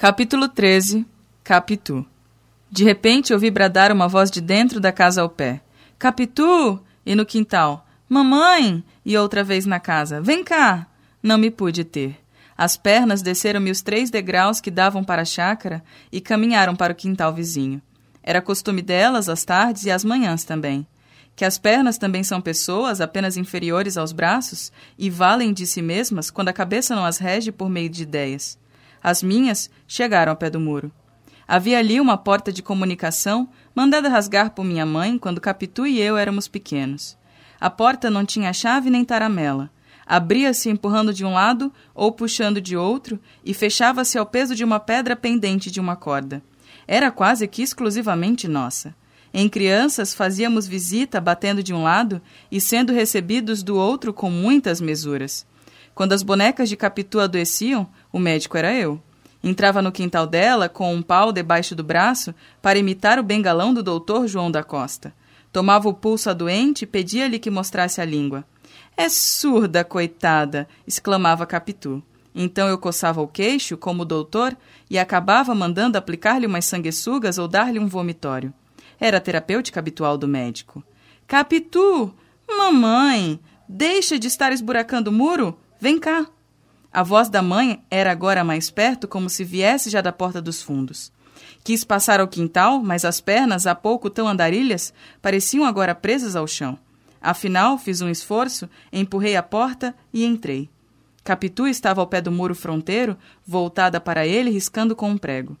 Capítulo 13 Capitu De repente ouvi bradar uma voz de dentro da casa ao pé. Capitu! E no quintal. Mamãe! E outra vez na casa. Vem cá! Não me pude ter. As pernas desceram-me os três degraus que davam para a chácara e caminharam para o quintal vizinho. Era costume delas às tardes e às manhãs também. Que as pernas também são pessoas apenas inferiores aos braços e valem de si mesmas quando a cabeça não as rege por meio de ideias. As minhas chegaram ao pé do muro. Havia ali uma porta de comunicação mandada rasgar por minha mãe quando Capitu e eu éramos pequenos. A porta não tinha chave nem taramela. Abria-se empurrando de um lado ou puxando de outro e fechava-se ao peso de uma pedra pendente de uma corda. Era quase que exclusivamente nossa. Em crianças, fazíamos visita batendo de um lado e sendo recebidos do outro com muitas mesuras. Quando as bonecas de Capitu adoeciam, o médico era eu. Entrava no quintal dela com um pau debaixo do braço para imitar o bengalão do doutor João da Costa. Tomava o pulso à doente e pedia-lhe que mostrasse a língua. É surda, coitada! exclamava Capitu. Então eu coçava o queixo, como o doutor, e acabava mandando aplicar-lhe umas sanguessugas ou dar-lhe um vomitório. Era a terapêutica habitual do médico. Capitu! Mamãe! Deixa de estar esburacando o muro! Vem cá! A voz da mãe era agora mais perto, como se viesse já da porta dos fundos. Quis passar ao quintal, mas as pernas, há pouco tão andarilhas, pareciam agora presas ao chão. Afinal, fiz um esforço, empurrei a porta e entrei. Capitu estava ao pé do muro fronteiro, voltada para ele, riscando com um prego.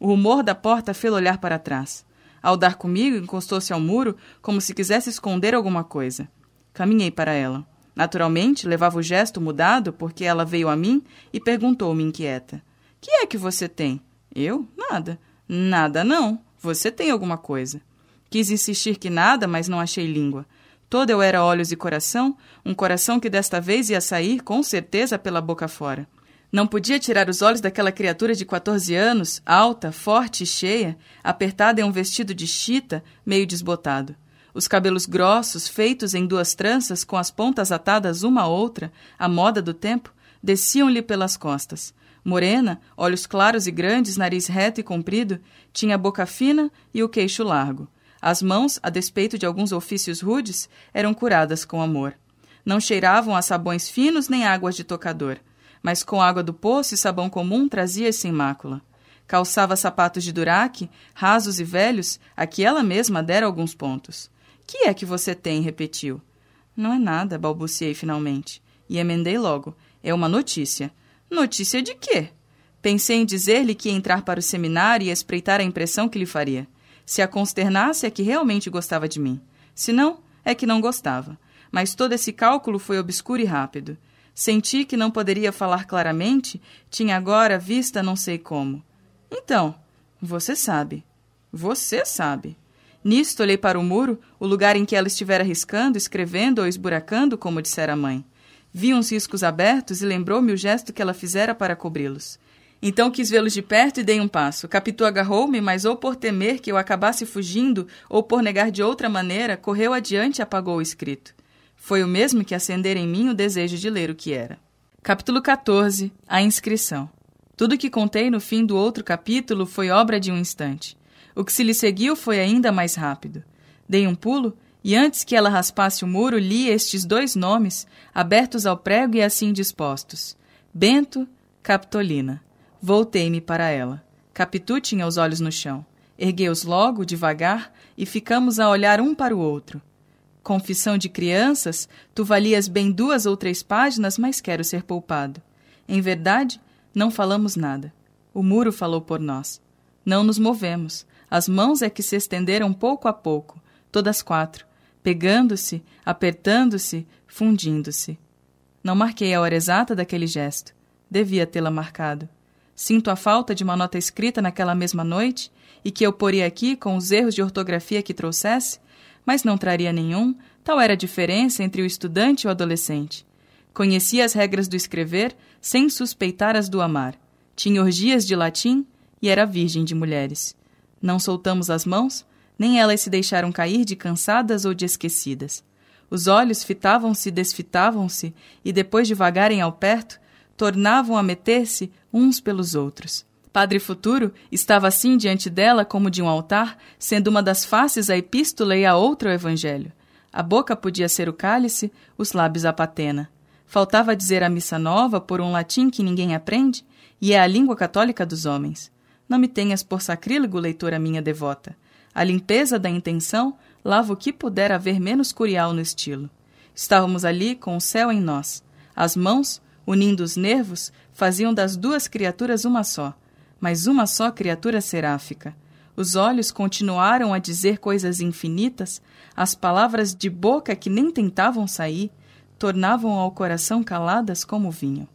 O rumor da porta fê-lo olhar para trás. Ao dar comigo, encostou-se ao muro, como se quisesse esconder alguma coisa. Caminhei para ela. Naturalmente, levava o gesto mudado, porque ela veio a mim e perguntou-me inquieta: Que é que você tem? Eu? Nada. Nada, não. Você tem alguma coisa. Quis insistir que nada, mas não achei língua. Toda eu era olhos e coração, um coração que desta vez ia sair, com certeza, pela boca fora. Não podia tirar os olhos daquela criatura de 14 anos, alta, forte e cheia, apertada em um vestido de chita, meio desbotado. Os cabelos grossos, feitos em duas tranças, com as pontas atadas uma a outra, à moda do tempo, desciam-lhe pelas costas. Morena, olhos claros e grandes, nariz reto e comprido, tinha a boca fina e o queixo largo. As mãos, a despeito de alguns ofícios rudes, eram curadas com amor. Não cheiravam a sabões finos nem águas de tocador, mas com água do poço e sabão comum trazia sem mácula. Calçava sapatos de duraque, rasos e velhos, a que ela mesma dera alguns pontos. Que é que você tem? repetiu. Não é nada, balbuciei finalmente. E emendei logo. É uma notícia. Notícia de quê? Pensei em dizer-lhe que ia entrar para o seminário e espreitar a impressão que lhe faria. Se a consternasse é que realmente gostava de mim. Se não, é que não gostava. Mas todo esse cálculo foi obscuro e rápido. Senti que não poderia falar claramente, tinha agora vista não sei como. Então, você sabe. Você sabe. Nisto olhei para o muro, o lugar em que ela estivera riscando, escrevendo ou esburacando, como dissera a mãe. Vi uns riscos abertos e lembrou-me o gesto que ela fizera para cobri-los. Então quis vê-los de perto e dei um passo. Capitu agarrou-me, mas ou por temer que eu acabasse fugindo, ou por negar de outra maneira, correu adiante e apagou o escrito. Foi o mesmo que acender em mim o desejo de ler o que era. Capítulo 14 A inscrição. Tudo que contei no fim do outro capítulo foi obra de um instante. O que se lhe seguiu foi ainda mais rápido. Dei um pulo e, antes que ela raspasse o muro, li estes dois nomes, abertos ao prego e assim dispostos: Bento, Capitolina. Voltei-me para ela. Capitu tinha os olhos no chão. Erguei-os logo, devagar, e ficamos a olhar um para o outro. Confissão de crianças, tu valias bem duas ou três páginas, mas quero ser poupado. Em verdade, não falamos nada. O muro falou por nós. Não nos movemos. As mãos é que se estenderam pouco a pouco, todas quatro, pegando-se, apertando-se, fundindo-se. Não marquei a hora exata daquele gesto. Devia tê-la marcado. Sinto a falta de uma nota escrita naquela mesma noite e que eu poria aqui com os erros de ortografia que trouxesse, mas não traria nenhum, tal era a diferença entre o estudante e o adolescente. Conhecia as regras do escrever sem suspeitar as do amar. Tinha orgias de latim e era virgem de mulheres. Não soltamos as mãos, nem elas se deixaram cair de cansadas ou de esquecidas. Os olhos fitavam-se desfitavam-se, e depois de vagarem ao perto, tornavam a meter-se uns pelos outros. Padre Futuro estava assim diante dela como de um altar, sendo uma das faces a epístola e a outra o evangelho. A boca podia ser o cálice, os lábios a patena. Faltava dizer a missa nova por um latim que ninguém aprende, e é a língua católica dos homens. Não me tenhas por sacrílego, leitora minha devota. A limpeza da intenção lava o que puder haver menos curial no estilo. Estávamos ali com o céu em nós. As mãos, unindo os nervos, faziam das duas criaturas uma só mas uma só criatura seráfica. Os olhos continuaram a dizer coisas infinitas, as palavras de boca que nem tentavam sair tornavam ao coração caladas como vinho.